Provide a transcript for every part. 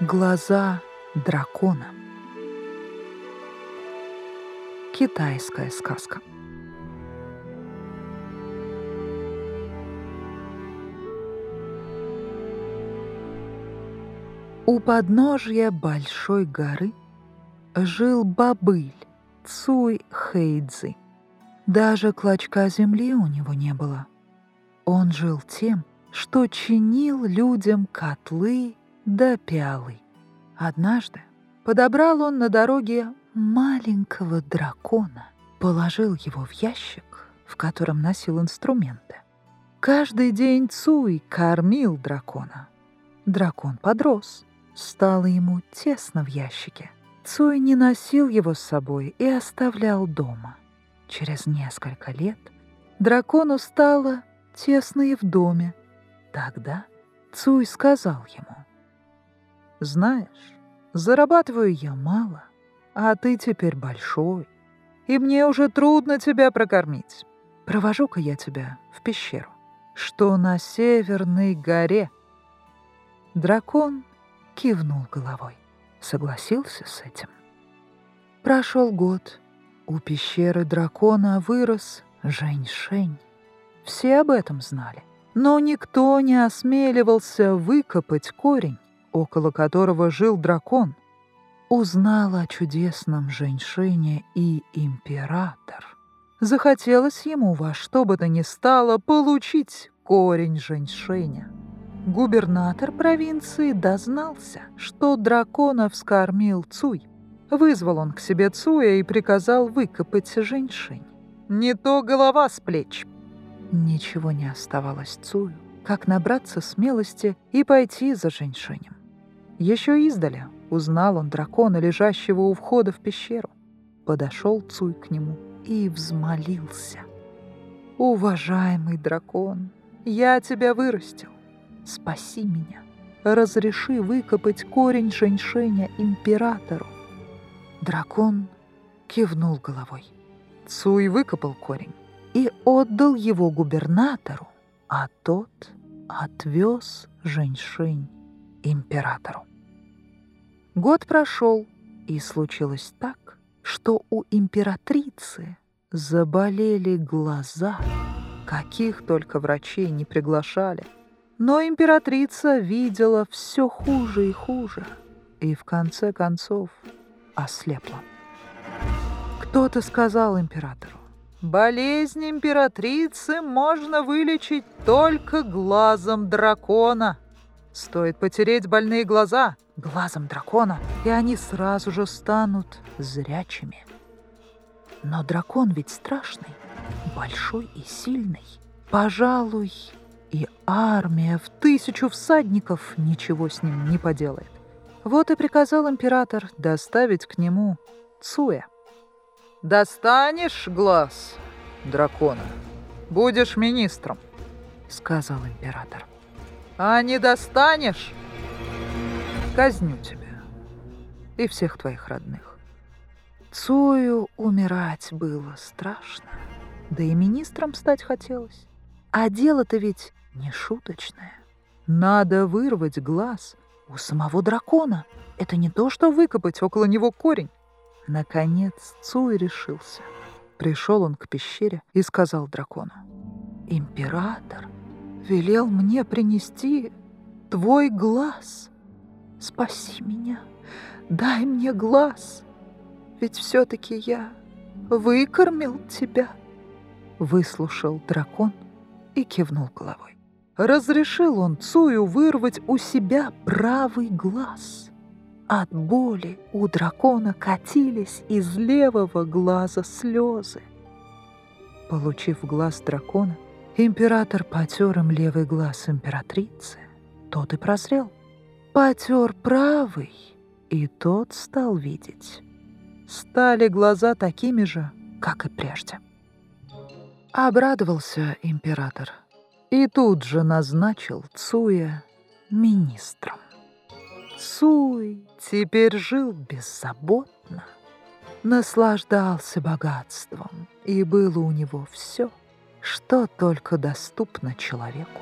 Глаза дракона. Китайская сказка. У подножья большой горы жил бобыль Цуй Хэйдзи. Даже клочка земли у него не было. Он жил тем, что чинил людям котлы да пиалы. Однажды подобрал он на дороге маленького дракона, положил его в ящик, в котором носил инструменты. Каждый день Цуй кормил дракона. Дракон подрос, стало ему тесно в ящике. Цуй не носил его с собой и оставлял дома. Через несколько лет дракону стало тесно и в доме. Тогда Цуй сказал ему, «Знаешь, зарабатываю я мало, а ты теперь большой, и мне уже трудно тебя прокормить. Провожу-ка я тебя в пещеру, что на северной горе». Дракон кивнул головой, согласился с этим. Прошел год. У пещеры дракона вырос Жень-Шень. Все об этом знали. Но никто не осмеливался выкопать корень, около которого жил дракон. Узнал о чудесном женьшине и император. Захотелось ему во что бы то ни стало получить корень женьшеня. Губернатор провинции дознался, что дракона вскормил Цуй. Вызвал он к себе Цуя и приказал выкопать женьшень. Не то голова с плеч. Ничего не оставалось Цую, как набраться смелости и пойти за женьшенем. Еще издали узнал он дракона, лежащего у входа в пещеру. Подошел Цуй к нему и взмолился. «Уважаемый дракон, я тебя вырастил. Спаси меня. Разреши выкопать корень женьшеня императору». Дракон кивнул головой. Цуй выкопал корень и отдал его губернатору, а тот отвез женьшень императору. Год прошел, и случилось так, что у императрицы заболели глаза, каких только врачей не приглашали. Но императрица видела все хуже и хуже, и в конце концов ослепла. Кто-то сказал императору, Болезнь императрицы можно вылечить только глазом дракона. Стоит потереть больные глаза глазом дракона, и они сразу же станут зрячими. Но дракон ведь страшный, большой и сильный. Пожалуй, и армия в тысячу всадников ничего с ним не поделает. Вот и приказал император доставить к нему Цуя. «Достанешь глаз дракона, будешь министром», — сказал император. «А не достанешь, казню тебя и всех твоих родных». Цую умирать было страшно, да и министром стать хотелось. А дело-то ведь не шуточное. Надо вырвать глаз у самого дракона. Это не то, что выкопать около него корень. Наконец Цуй решился. Пришел он к пещере и сказал дракону. «Император велел мне принести твой глаз. Спаси меня, дай мне глаз, ведь все-таки я выкормил тебя». Выслушал дракон и кивнул головой. Разрешил он Цую вырвать у себя правый глаз. От боли у дракона катились из левого глаза слезы. Получив глаз дракона, император потер им левый глаз императрицы. Тот и прозрел. Потер правый, и тот стал видеть. Стали глаза такими же, как и прежде. Обрадовался император и тут же назначил Цуя министром. Цуй теперь жил беззаботно, наслаждался богатством, и было у него все, что только доступно человеку.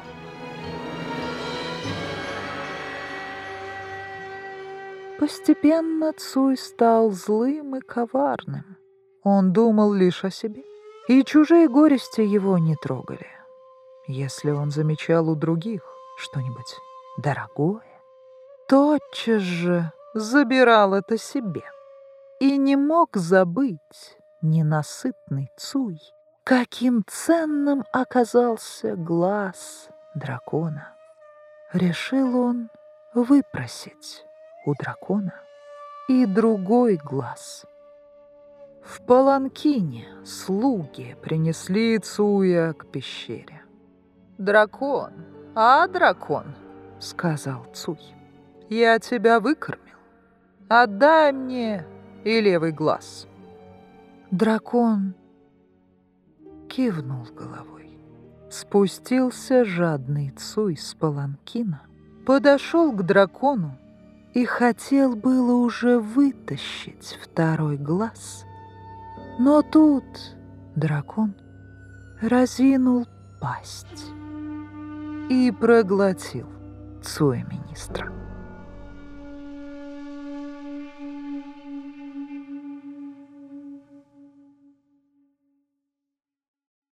Постепенно Цуй стал злым и коварным. Он думал лишь о себе, и чужие горести его не трогали. Если он замечал у других что-нибудь дорогое, тотчас же забирал это себе и не мог забыть ненасытный Цуй, каким ценным оказался глаз дракона. Решил он выпросить у дракона и другой глаз. В паланкине слуги принесли Цуя к пещере. «Дракон, а дракон?» — сказал Цуй. «Я тебя выкормил. Отдай мне и левый глаз». Дракон кивнул головой. Спустился жадный Цуй с паланкина, подошел к дракону и хотел было уже вытащить второй глаз. Но тут дракон разинул пасть и проглотил Цуя министра.